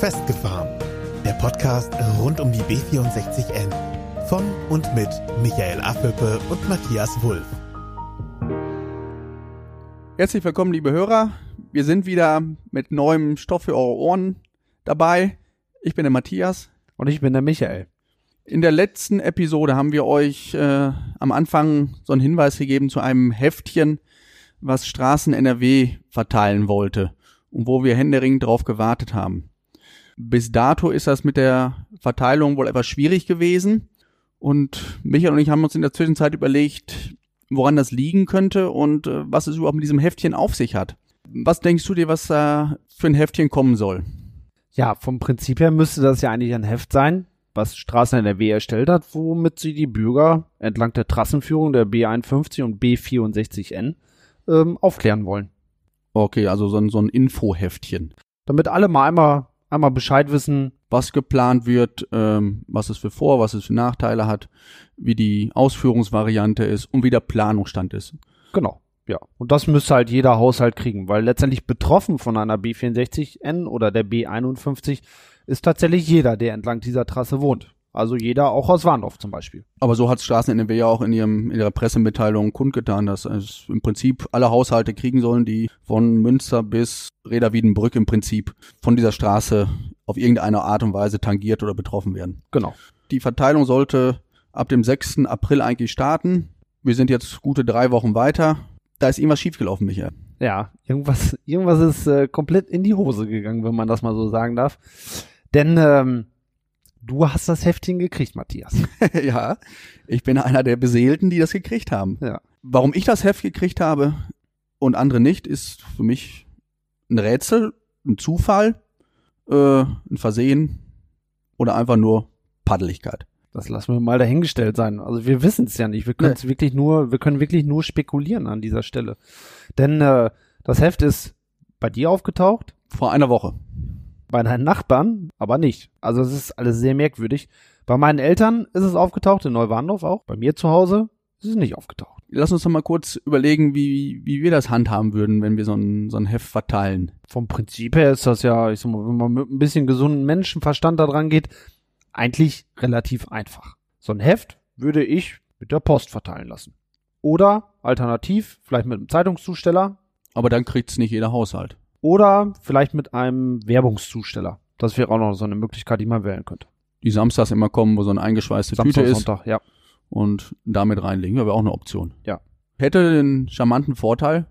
Festgefahren. Der Podcast rund um die B64N. Von und mit Michael Affelpe und Matthias Wulff. Herzlich willkommen, liebe Hörer. Wir sind wieder mit neuem Stoff für eure Ohren dabei. Ich bin der Matthias. Und ich bin der Michael. In der letzten Episode haben wir euch äh, am Anfang so einen Hinweis gegeben zu einem Heftchen, was Straßen NRW verteilen wollte und wo wir händeringend drauf gewartet haben. Bis dato ist das mit der Verteilung wohl etwas schwierig gewesen. Und Michael und ich haben uns in der Zwischenzeit überlegt, woran das liegen könnte und äh, was es überhaupt mit diesem Heftchen auf sich hat. Was denkst du dir, was da für ein Heftchen kommen soll? Ja, vom Prinzip her müsste das ja eigentlich ein Heft sein, was Straßen NRW erstellt hat, womit sie die Bürger entlang der Trassenführung der B51 und B64N ähm, aufklären wollen. Okay, also so ein, so ein Infoheftchen. Damit alle mal einmal, einmal Bescheid wissen, was geplant wird, ähm, was es für Vor-, was es für Nachteile hat, wie die Ausführungsvariante ist und wie der Planungsstand ist. Genau. Ja, und das müsste halt jeder Haushalt kriegen, weil letztendlich betroffen von einer B64N oder der B51 ist tatsächlich jeder, der entlang dieser Trasse wohnt. Also jeder auch aus Warndorf zum Beispiel. Aber so hat Straßen NRW ja auch in, ihrem, in ihrer Pressemitteilung kundgetan, dass es im Prinzip alle Haushalte kriegen sollen, die von Münster bis Reda Wiedenbrück im Prinzip von dieser Straße auf irgendeine Art und Weise tangiert oder betroffen werden. Genau. Die Verteilung sollte ab dem 6. April eigentlich starten. Wir sind jetzt gute drei Wochen weiter. Da ist irgendwas schiefgelaufen, Michael. Ja, irgendwas, irgendwas ist äh, komplett in die Hose gegangen, wenn man das mal so sagen darf. Denn ähm, du hast das Heftchen gekriegt, Matthias. ja, ich bin einer der Beseelten, die das gekriegt haben. Ja. Warum ich das Heft gekriegt habe und andere nicht, ist für mich ein Rätsel, ein Zufall, äh, ein Versehen oder einfach nur Paddeligkeit. Das lassen wir mal dahingestellt sein. Also wir wissen es ja nicht. Wir können es nee. wirklich nur, wir können wirklich nur spekulieren an dieser Stelle. Denn äh, das Heft ist bei dir aufgetaucht. Vor einer Woche. Bei deinen Nachbarn aber nicht. Also es ist alles sehr merkwürdig. Bei meinen Eltern ist es aufgetaucht, in Neuwarndorf auch. Bei mir zu Hause ist es nicht aufgetaucht. Lass uns doch mal kurz überlegen, wie, wie wir das handhaben würden, wenn wir so ein, so ein Heft verteilen. Vom Prinzip her ist das ja, ich sag mal, wenn man mit ein bisschen gesunden Menschenverstand da dran geht, eigentlich relativ einfach. So ein Heft würde ich mit der Post verteilen lassen. Oder alternativ, vielleicht mit einem Zeitungszusteller. Aber dann kriegt's nicht jeder Haushalt. Oder vielleicht mit einem Werbungszusteller. Das wäre auch noch so eine Möglichkeit, die man wählen könnte. Die samstags immer kommen, wo so eine eingeschweißte Samstag, Tüte ist. Sonntag, ja. Und damit reinlegen, wäre auch eine Option. Ja. Hätte den charmanten Vorteil,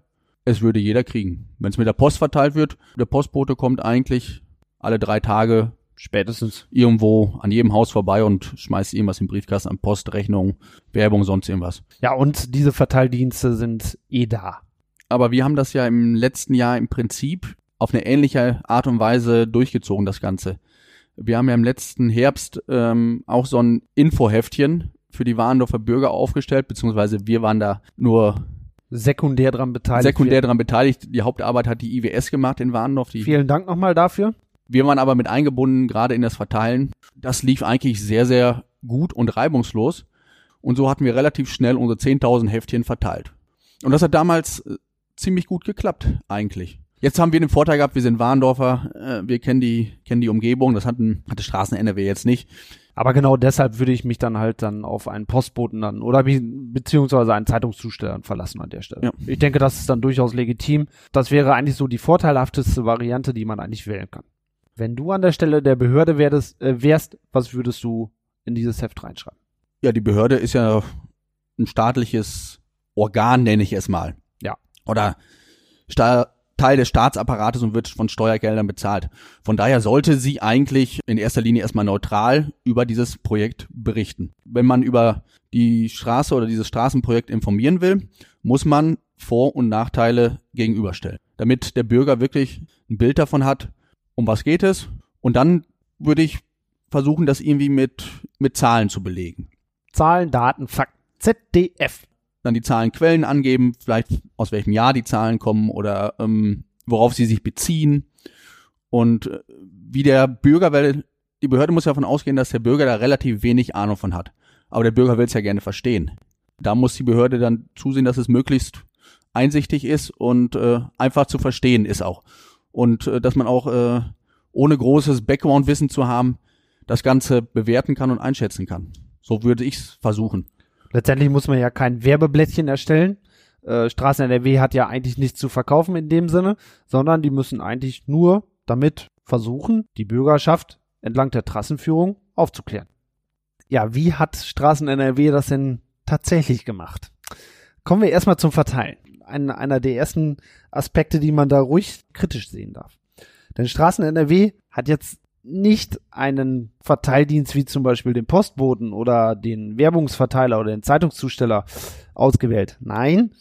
es würde jeder kriegen. Wenn es mit der Post verteilt wird, der Postbote kommt eigentlich alle drei Tage Spätestens. irgendwo an jedem Haus vorbei und schmeißt irgendwas im Briefkasten an Postrechnung, Werbung, sonst irgendwas. Ja, und diese Verteildienste sind eh da. Aber wir haben das ja im letzten Jahr im Prinzip auf eine ähnliche Art und Weise durchgezogen, das Ganze. Wir haben ja im letzten Herbst ähm, auch so ein Infoheftchen für die Warndorfer Bürger aufgestellt, beziehungsweise wir waren da nur sekundär dran beteiligt. Sekundär dran beteiligt. Die Hauptarbeit hat die IWS gemacht in Warndorf. Die Vielen Dank nochmal dafür. Wir waren aber mit eingebunden, gerade in das Verteilen. Das lief eigentlich sehr, sehr gut und reibungslos. Und so hatten wir relativ schnell unsere 10.000 Heftchen verteilt. Und das hat damals ziemlich gut geklappt, eigentlich. Jetzt haben wir den Vorteil gehabt, wir sind Warndorfer, äh, wir kennen die, kennen die Umgebung, das hatten, hatte Straßen NRW jetzt nicht. Aber genau deshalb würde ich mich dann halt dann auf einen Postboten dann oder be beziehungsweise einen Zeitungszusteller verlassen an der Stelle. Ja. Ich denke, das ist dann durchaus legitim. Das wäre eigentlich so die vorteilhafteste Variante, die man eigentlich wählen kann. Wenn du an der Stelle der Behörde wärst, äh, wärst, was würdest du in dieses Heft reinschreiben? Ja, die Behörde ist ja ein staatliches Organ, nenne ich es mal. Oder Sta Teil des Staatsapparates und wird von Steuergeldern bezahlt. Von daher sollte sie eigentlich in erster Linie erstmal neutral über dieses Projekt berichten. Wenn man über die Straße oder dieses Straßenprojekt informieren will, muss man Vor- und Nachteile gegenüberstellen, damit der Bürger wirklich ein Bild davon hat, um was geht es. Und dann würde ich versuchen, das irgendwie mit, mit Zahlen zu belegen. Zahlen, Daten, Fakten. ZDF. Dann die Zahlen, Quellen angeben, vielleicht aus welchem Jahr die Zahlen kommen oder ähm, worauf sie sich beziehen. Und äh, wie der Bürger, weil die Behörde muss ja davon ausgehen, dass der Bürger da relativ wenig Ahnung von hat. Aber der Bürger will es ja gerne verstehen. Da muss die Behörde dann zusehen, dass es möglichst einsichtig ist und äh, einfach zu verstehen ist auch. Und äh, dass man auch äh, ohne großes Background-Wissen zu haben, das Ganze bewerten kann und einschätzen kann. So würde ich es versuchen. Letztendlich muss man ja kein Werbeblättchen erstellen. Äh, Straßen NRW hat ja eigentlich nichts zu verkaufen in dem Sinne, sondern die müssen eigentlich nur damit versuchen, die Bürgerschaft entlang der Trassenführung aufzuklären. Ja, wie hat Straßen NRW das denn tatsächlich gemacht? Kommen wir erstmal zum Verteilen. Ein, einer der ersten Aspekte, die man da ruhig kritisch sehen darf. Denn Straßen NRW hat jetzt nicht einen Verteildienst wie zum Beispiel den Postboten oder den Werbungsverteiler oder den Zeitungszusteller ausgewählt. Nein,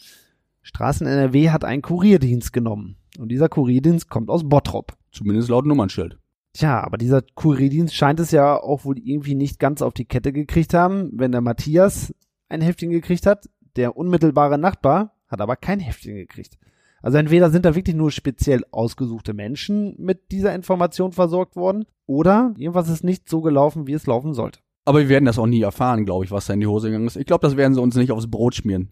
Straßen NRW hat einen Kurierdienst genommen. Und dieser Kurierdienst kommt aus Bottrop. Zumindest laut Nummernschild. Tja, aber dieser Kurierdienst scheint es ja auch wohl irgendwie nicht ganz auf die Kette gekriegt haben, wenn der Matthias ein Heftchen gekriegt hat. Der unmittelbare Nachbar hat aber kein Heftchen gekriegt. Also entweder sind da wirklich nur speziell ausgesuchte Menschen mit dieser Information versorgt worden oder irgendwas ist nicht so gelaufen, wie es laufen sollte. Aber wir werden das auch nie erfahren, glaube ich, was da in die Hose gegangen ist. Ich glaube, das werden sie uns nicht aufs Brot schmieren.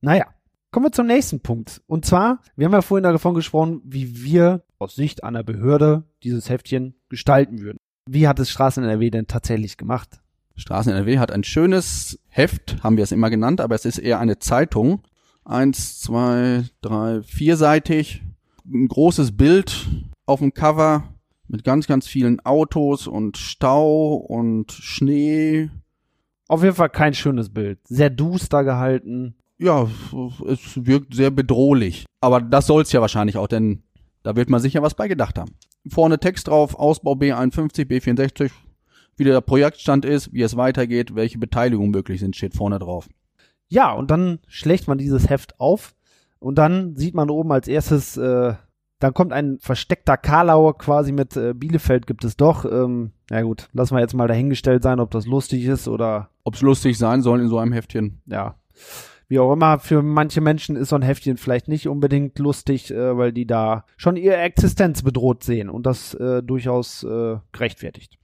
Naja, kommen wir zum nächsten Punkt. Und zwar, wir haben ja vorhin davon gesprochen, wie wir aus Sicht einer Behörde dieses Heftchen gestalten würden. Wie hat es Straßen NRW denn tatsächlich gemacht? Straßen NRW hat ein schönes Heft, haben wir es immer genannt, aber es ist eher eine Zeitung eins, zwei, drei, vierseitig. Ein großes Bild auf dem Cover mit ganz, ganz vielen Autos und Stau und Schnee. Auf jeden Fall kein schönes Bild. Sehr duster gehalten. Ja, es wirkt sehr bedrohlich. Aber das soll's ja wahrscheinlich auch, denn da wird man sicher was bei gedacht haben. Vorne Text drauf, Ausbau B51, B64, wie der Projektstand ist, wie es weitergeht, welche Beteiligungen möglich sind, steht vorne drauf. Ja, und dann schlägt man dieses Heft auf und dann sieht man oben als erstes, äh, dann kommt ein versteckter Karlauer quasi mit äh, Bielefeld gibt es doch. Ähm, na gut, lassen wir jetzt mal dahingestellt sein, ob das lustig ist oder. Ob es lustig sein soll in so einem Heftchen. Ja. Wie auch immer, für manche Menschen ist so ein Heftchen vielleicht nicht unbedingt lustig, äh, weil die da schon ihre Existenz bedroht sehen und das äh, durchaus äh, gerechtfertigt.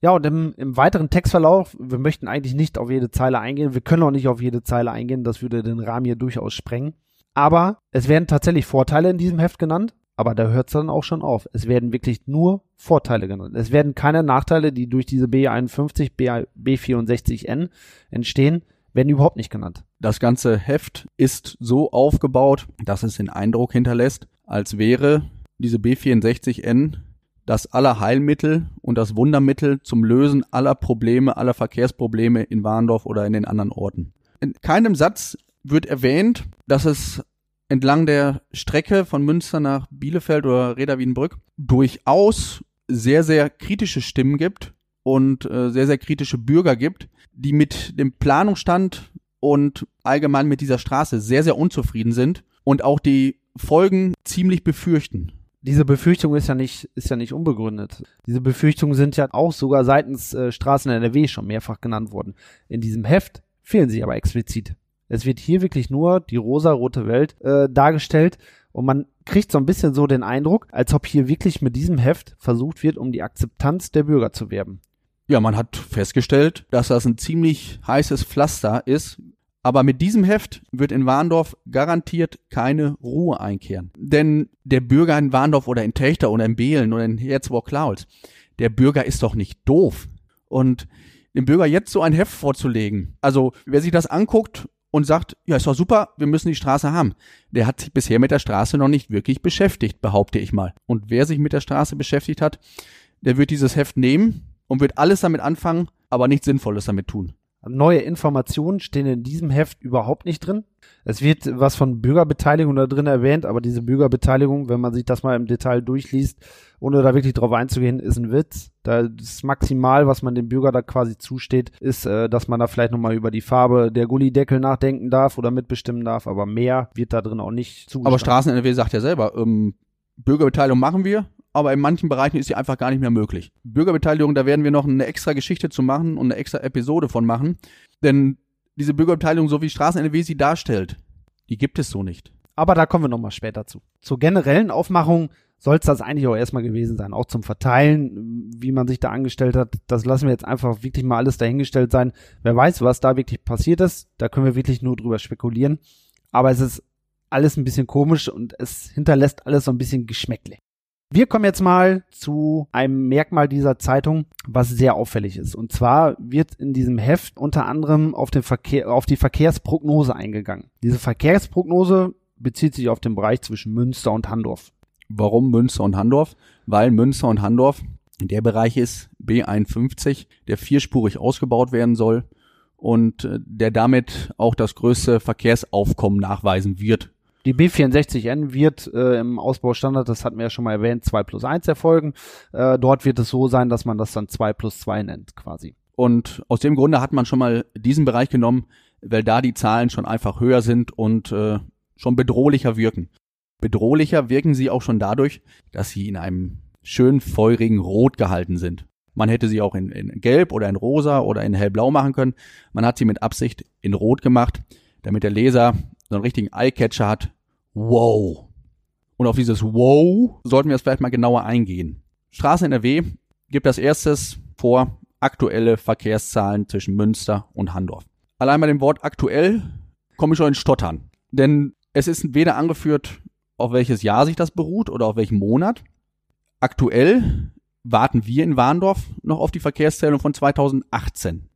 Ja, und im, im weiteren Textverlauf, wir möchten eigentlich nicht auf jede Zeile eingehen, wir können auch nicht auf jede Zeile eingehen, das würde den Rahmen hier durchaus sprengen. Aber es werden tatsächlich Vorteile in diesem Heft genannt, aber da hört es dann auch schon auf. Es werden wirklich nur Vorteile genannt. Es werden keine Nachteile, die durch diese B51, B64N entstehen, werden überhaupt nicht genannt. Das ganze Heft ist so aufgebaut, dass es den Eindruck hinterlässt, als wäre diese B64N das Allerheilmittel und das Wundermittel zum Lösen aller Probleme, aller Verkehrsprobleme in Warndorf oder in den anderen Orten. In keinem Satz wird erwähnt, dass es entlang der Strecke von Münster nach Bielefeld oder Reda durchaus sehr, sehr kritische Stimmen gibt und äh, sehr, sehr kritische Bürger gibt, die mit dem Planungsstand und allgemein mit dieser Straße sehr, sehr unzufrieden sind und auch die Folgen ziemlich befürchten diese Befürchtung ist ja nicht, ist ja nicht unbegründet. Diese Befürchtungen sind ja auch sogar seitens äh, Straßen NRW schon mehrfach genannt worden. In diesem Heft fehlen sie aber explizit. Es wird hier wirklich nur die rosa-rote Welt äh, dargestellt und man kriegt so ein bisschen so den Eindruck, als ob hier wirklich mit diesem Heft versucht wird, um die Akzeptanz der Bürger zu werben. Ja, man hat festgestellt, dass das ein ziemlich heißes Pflaster ist, aber mit diesem Heft wird in Warndorf garantiert keine Ruhe einkehren. Denn der Bürger in Warndorf oder in Techter oder in Behlen oder in Herzburg-Klaus, der Bürger ist doch nicht doof. Und dem Bürger jetzt so ein Heft vorzulegen, also wer sich das anguckt und sagt, ja, ist doch super, wir müssen die Straße haben. Der hat sich bisher mit der Straße noch nicht wirklich beschäftigt, behaupte ich mal. Und wer sich mit der Straße beschäftigt hat, der wird dieses Heft nehmen und wird alles damit anfangen, aber nichts Sinnvolles damit tun. Neue Informationen stehen in diesem Heft überhaupt nicht drin. Es wird was von Bürgerbeteiligung da drin erwähnt, aber diese Bürgerbeteiligung, wenn man sich das mal im Detail durchliest, ohne da wirklich drauf einzugehen, ist ein Witz. Da ist maximal, was man dem Bürger da quasi zusteht, ist, äh, dass man da vielleicht nochmal über die Farbe der Gullideckel nachdenken darf oder mitbestimmen darf, aber mehr wird da drin auch nicht zugestanden. Aber Straßen-NRW sagt ja selber, ähm, Bürgerbeteiligung machen wir, aber in manchen Bereichen ist sie einfach gar nicht mehr möglich. Bürgerbeteiligung, da werden wir noch eine extra Geschichte zu machen und eine extra Episode von machen. Denn diese Bürgerbeteiligung, so wie Straßen-NRW sie darstellt, die gibt es so nicht. Aber da kommen wir nochmal später zu. Zur generellen Aufmachung soll es das eigentlich auch erstmal gewesen sein. Auch zum Verteilen, wie man sich da angestellt hat, das lassen wir jetzt einfach wirklich mal alles dahingestellt sein. Wer weiß, was da wirklich passiert ist, da können wir wirklich nur drüber spekulieren. Aber es ist alles ein bisschen komisch und es hinterlässt alles so ein bisschen Geschmäckle. Wir kommen jetzt mal zu einem Merkmal dieser Zeitung, was sehr auffällig ist. Und zwar wird in diesem Heft unter anderem auf, den Verkehr, auf die Verkehrsprognose eingegangen. Diese Verkehrsprognose bezieht sich auf den Bereich zwischen Münster und Handorf. Warum Münster und Handorf? Weil Münster und Handorf der Bereich ist B51, der vierspurig ausgebaut werden soll und äh, der damit auch das größte Verkehrsaufkommen nachweisen wird die B64N wird äh, im Ausbaustandard, das hatten wir ja schon mal erwähnt, 2 plus 1 erfolgen. Äh, dort wird es so sein, dass man das dann 2 plus 2 nennt quasi. Und aus dem Grunde hat man schon mal diesen Bereich genommen, weil da die Zahlen schon einfach höher sind und äh, schon bedrohlicher wirken. Bedrohlicher wirken sie auch schon dadurch, dass sie in einem schön feurigen Rot gehalten sind. Man hätte sie auch in, in Gelb oder in Rosa oder in Hellblau machen können. Man hat sie mit Absicht in Rot gemacht, damit der Leser so einen richtigen Eyecatcher hat, Wow. Und auf dieses Wow sollten wir jetzt vielleicht mal genauer eingehen. Straße NRW gibt als erstes vor aktuelle Verkehrszahlen zwischen Münster und Handorf. Allein bei dem Wort aktuell komme ich schon in Stottern. Denn es ist weder angeführt, auf welches Jahr sich das beruht oder auf welchen Monat. Aktuell warten wir in Warndorf noch auf die Verkehrszählung von 2018.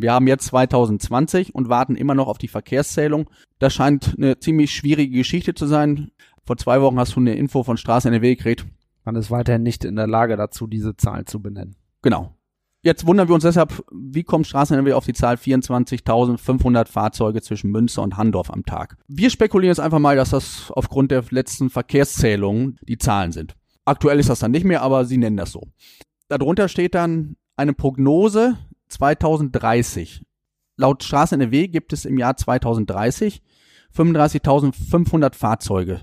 Wir haben jetzt 2020 und warten immer noch auf die Verkehrszählung. Das scheint eine ziemlich schwierige Geschichte zu sein. Vor zwei Wochen hast du eine Info von Straßen NRW gekriegt. Man ist weiterhin nicht in der Lage dazu, diese Zahlen zu benennen. Genau. Jetzt wundern wir uns deshalb, wie kommt Straßen NRW auf die Zahl 24.500 Fahrzeuge zwischen Münster und Handorf am Tag? Wir spekulieren jetzt einfach mal, dass das aufgrund der letzten Verkehrszählungen die Zahlen sind. Aktuell ist das dann nicht mehr, aber sie nennen das so. Darunter steht dann eine Prognose 2030. Laut Straße NRW gibt es im Jahr 2030 35.500 Fahrzeuge.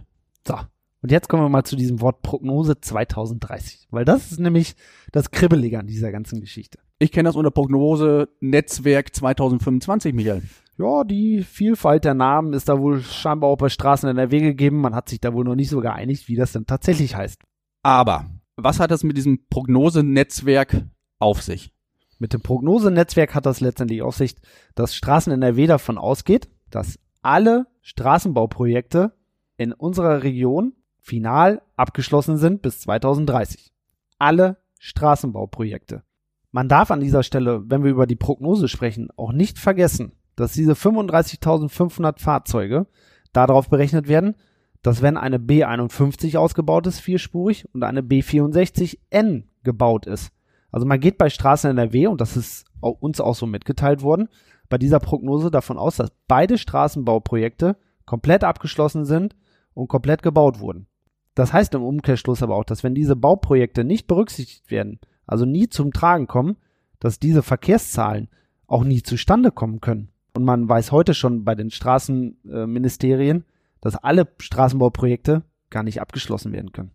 So. Und jetzt kommen wir mal zu diesem Wort Prognose 2030, weil das ist nämlich das Kribbelige an dieser ganzen Geschichte. Ich kenne das unter Prognose Netzwerk 2025, Michael. Ja, die Vielfalt der Namen ist da wohl scheinbar auch bei Straßen NRW gegeben. Man hat sich da wohl noch nicht so geeinigt, wie das denn tatsächlich heißt. Aber was hat das mit diesem Prognosenetzwerk auf sich? Mit dem Prognosenetzwerk hat das letztendlich Aussicht, dass Straßen NRW davon ausgeht, dass alle Straßenbauprojekte in unserer Region final abgeschlossen sind bis 2030. Alle Straßenbauprojekte. Man darf an dieser Stelle, wenn wir über die Prognose sprechen, auch nicht vergessen, dass diese 35.500 Fahrzeuge darauf berechnet werden, dass wenn eine B51 ausgebaut ist, vierspurig, und eine B64N gebaut ist, also man geht bei Straßen NRW, und das ist uns auch so mitgeteilt worden, bei dieser Prognose davon aus, dass beide Straßenbauprojekte komplett abgeschlossen sind und komplett gebaut wurden. Das heißt im Umkehrschluss aber auch, dass wenn diese Bauprojekte nicht berücksichtigt werden, also nie zum Tragen kommen, dass diese Verkehrszahlen auch nie zustande kommen können. Und man weiß heute schon bei den Straßenministerien, dass alle Straßenbauprojekte gar nicht abgeschlossen werden können.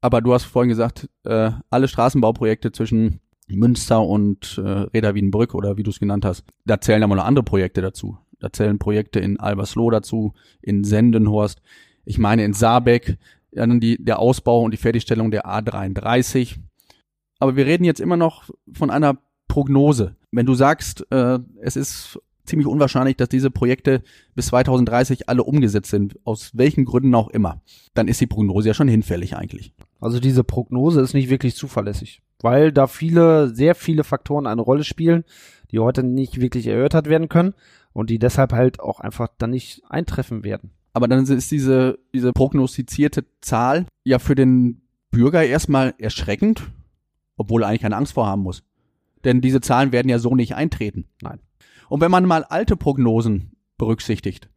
Aber du hast vorhin gesagt, äh, alle Straßenbauprojekte zwischen Münster und äh, Reda Wiedenbrück oder wie du es genannt hast, da zählen aber noch andere Projekte dazu. Da zählen Projekte in Albersloh dazu, in Sendenhorst, ich meine in Saarbeck, dann die, der Ausbau und die Fertigstellung der A33. Aber wir reden jetzt immer noch von einer Prognose. Wenn du sagst, äh, es ist ziemlich unwahrscheinlich, dass diese Projekte bis 2030 alle umgesetzt sind, aus welchen Gründen auch immer, dann ist die Prognose ja schon hinfällig eigentlich. Also diese Prognose ist nicht wirklich zuverlässig, weil da viele, sehr viele Faktoren eine Rolle spielen, die heute nicht wirklich erörtert werden können und die deshalb halt auch einfach dann nicht eintreffen werden. Aber dann ist diese, diese prognostizierte Zahl ja für den Bürger erstmal erschreckend, obwohl er eigentlich keine Angst vorhaben muss. Denn diese Zahlen werden ja so nicht eintreten. Nein. Und wenn man mal alte Prognosen berücksichtigt,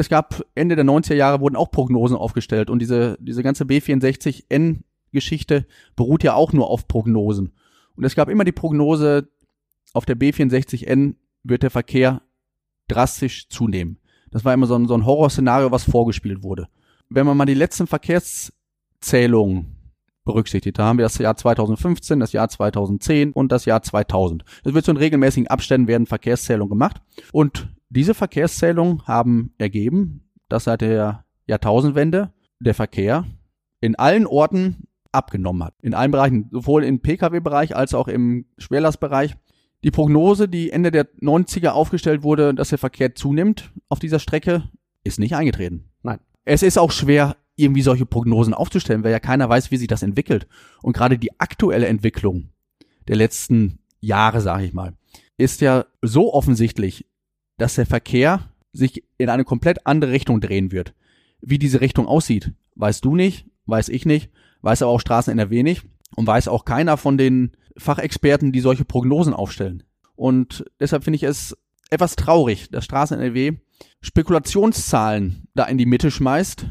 es gab Ende der 90er Jahre wurden auch Prognosen aufgestellt und diese, diese ganze B64N Geschichte beruht ja auch nur auf Prognosen. Und es gab immer die Prognose, auf der B64N wird der Verkehr drastisch zunehmen. Das war immer so ein, so ein Horrorszenario, was vorgespielt wurde. Wenn man mal die letzten Verkehrszählungen berücksichtigt. Da haben wir das Jahr 2015, das Jahr 2010 und das Jahr 2000. Es wird so in regelmäßigen Abständen werden Verkehrszählungen gemacht. Und diese Verkehrszählungen haben ergeben, dass seit der Jahrtausendwende der Verkehr in allen Orten abgenommen hat. In allen Bereichen, sowohl im Pkw-Bereich als auch im Schwerlastbereich. Die Prognose, die Ende der 90er aufgestellt wurde, dass der Verkehr zunimmt auf dieser Strecke, ist nicht eingetreten. Nein. Es ist auch schwer irgendwie solche Prognosen aufzustellen, weil ja keiner weiß, wie sich das entwickelt. Und gerade die aktuelle Entwicklung der letzten Jahre, sage ich mal, ist ja so offensichtlich, dass der Verkehr sich in eine komplett andere Richtung drehen wird. Wie diese Richtung aussieht, weißt du nicht, weiß ich nicht, weiß aber auch Straßen NRW nicht und weiß auch keiner von den Fachexperten, die solche Prognosen aufstellen. Und deshalb finde ich es etwas traurig, dass Straßen NRW Spekulationszahlen da in die Mitte schmeißt,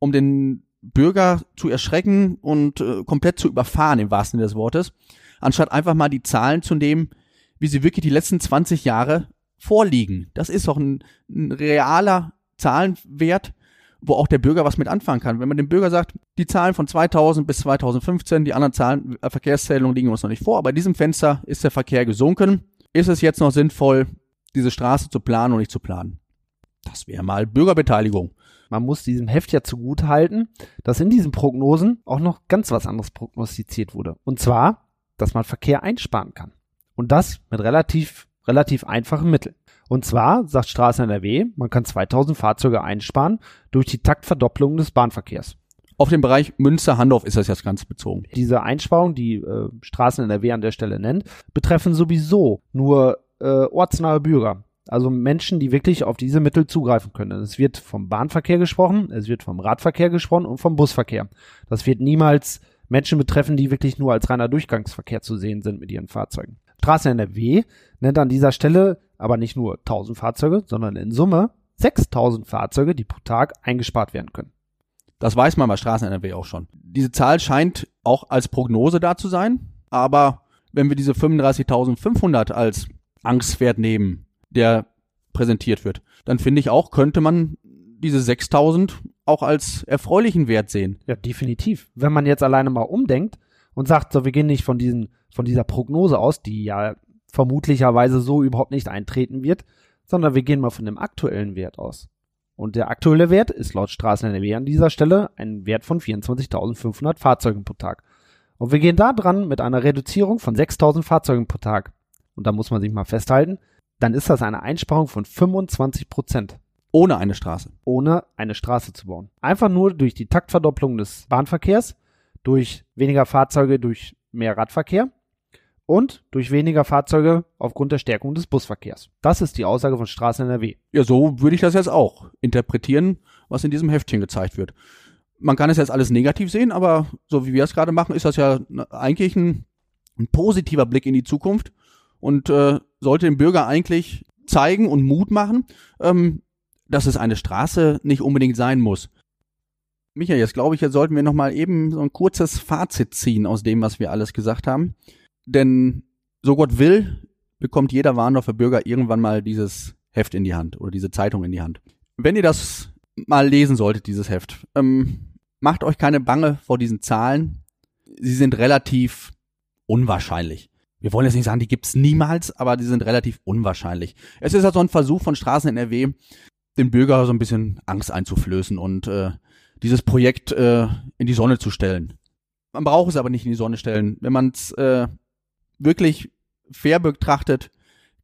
um den Bürger zu erschrecken und äh, komplett zu überfahren im wahrsten Sinne des Wortes, anstatt einfach mal die Zahlen zu nehmen, wie sie wirklich die letzten 20 Jahre vorliegen. Das ist doch ein, ein realer Zahlenwert, wo auch der Bürger was mit anfangen kann. Wenn man dem Bürger sagt, die Zahlen von 2000 bis 2015, die anderen Zahlen, äh, Verkehrszählungen liegen uns noch nicht vor, aber in diesem Fenster ist der Verkehr gesunken. Ist es jetzt noch sinnvoll, diese Straße zu planen und nicht zu planen? Das wäre mal Bürgerbeteiligung. Man muss diesem Heft ja zugute halten, dass in diesen Prognosen auch noch ganz was anderes prognostiziert wurde. Und zwar, dass man Verkehr einsparen kann. Und das mit relativ, relativ einfachen Mitteln. Und zwar sagt Straßen NRW, man kann 2000 Fahrzeuge einsparen durch die Taktverdopplung des Bahnverkehrs. Auf den Bereich Münster-Handorf ist das jetzt ganz bezogen. Diese Einsparung, die äh, Straßen NRW an der Stelle nennt, betreffen sowieso nur äh, ortsnahe Bürger. Also Menschen, die wirklich auf diese Mittel zugreifen können. Es wird vom Bahnverkehr gesprochen, es wird vom Radverkehr gesprochen und vom Busverkehr. Das wird niemals Menschen betreffen, die wirklich nur als reiner Durchgangsverkehr zu sehen sind mit ihren Fahrzeugen. Straße NRW nennt an dieser Stelle aber nicht nur 1000 Fahrzeuge, sondern in Summe 6000 Fahrzeuge, die pro Tag eingespart werden können. Das weiß man bei Straßen NRW auch schon. Diese Zahl scheint auch als Prognose da zu sein, aber wenn wir diese 35.500 als Angstwert nehmen, der präsentiert wird, dann finde ich auch, könnte man diese 6000 auch als erfreulichen Wert sehen. Ja, definitiv. Wenn man jetzt alleine mal umdenkt und sagt, so, wir gehen nicht von diesen, von dieser Prognose aus, die ja vermutlicherweise so überhaupt nicht eintreten wird, sondern wir gehen mal von dem aktuellen Wert aus. Und der aktuelle Wert ist laut Straßen NRW an dieser Stelle ein Wert von 24.500 Fahrzeugen pro Tag. Und wir gehen da dran mit einer Reduzierung von 6.000 Fahrzeugen pro Tag. Und da muss man sich mal festhalten, dann ist das eine Einsparung von 25 Prozent. Ohne eine Straße. Ohne eine Straße zu bauen. Einfach nur durch die Taktverdopplung des Bahnverkehrs, durch weniger Fahrzeuge, durch mehr Radverkehr und durch weniger Fahrzeuge aufgrund der Stärkung des Busverkehrs. Das ist die Aussage von Straßen NRW. Ja, so würde ich das jetzt auch interpretieren, was in diesem Heftchen gezeigt wird. Man kann es jetzt alles negativ sehen, aber so wie wir es gerade machen, ist das ja eigentlich ein, ein positiver Blick in die Zukunft und äh, sollte dem Bürger eigentlich zeigen und Mut machen, ähm, dass es eine Straße nicht unbedingt sein muss. Michael, jetzt glaube ich, jetzt sollten wir noch mal eben so ein kurzes Fazit ziehen aus dem, was wir alles gesagt haben. Denn so Gott will, bekommt jeder Warndorfer Bürger irgendwann mal dieses Heft in die Hand oder diese Zeitung in die Hand. Wenn ihr das mal lesen solltet, dieses Heft, ähm, macht euch keine Bange vor diesen Zahlen. Sie sind relativ unwahrscheinlich. Wir wollen jetzt nicht sagen, die gibt's niemals, aber die sind relativ unwahrscheinlich. Es ist also ein Versuch von Straßen NRW, den Bürger so ein bisschen Angst einzuflößen und äh, dieses Projekt äh, in die Sonne zu stellen. Man braucht es aber nicht in die Sonne stellen. Wenn man es äh, wirklich fair betrachtet,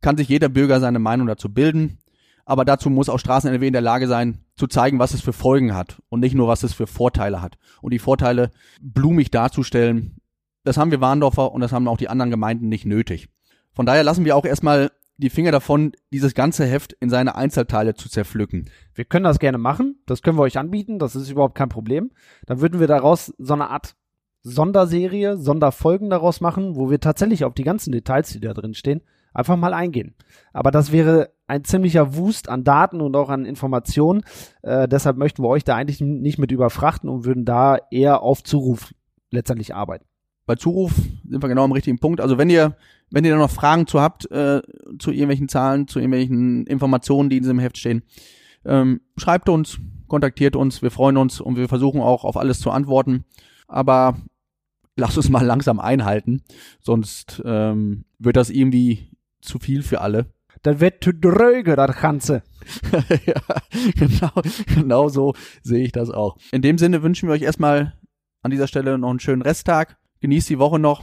kann sich jeder Bürger seine Meinung dazu bilden. Aber dazu muss auch Straßen NRW in der Lage sein, zu zeigen, was es für Folgen hat und nicht nur, was es für Vorteile hat. Und die Vorteile blumig darzustellen, das haben wir Warndorfer und das haben auch die anderen Gemeinden nicht nötig. Von daher lassen wir auch erstmal die Finger davon, dieses ganze Heft in seine Einzelteile zu zerpflücken. Wir können das gerne machen, das können wir euch anbieten, das ist überhaupt kein Problem. Dann würden wir daraus so eine Art Sonderserie, Sonderfolgen daraus machen, wo wir tatsächlich auf die ganzen Details, die da drin stehen, einfach mal eingehen. Aber das wäre ein ziemlicher Wust an Daten und auch an Informationen. Äh, deshalb möchten wir euch da eigentlich nicht mit überfrachten und würden da eher auf Zuruf letztendlich arbeiten. Bei Zuruf sind wir genau am richtigen Punkt. Also wenn ihr, wenn ihr da noch Fragen zu habt, äh, zu irgendwelchen Zahlen, zu irgendwelchen Informationen, die in diesem Heft stehen, ähm, schreibt uns, kontaktiert uns, wir freuen uns und wir versuchen auch auf alles zu antworten. Aber lass uns mal langsam einhalten, sonst ähm, wird das irgendwie zu viel für alle. Dann wird zu dröge, das Ganze. ja, genau, genau so sehe ich das auch. In dem Sinne wünschen wir euch erstmal an dieser Stelle noch einen schönen Resttag. Genießt die Woche noch.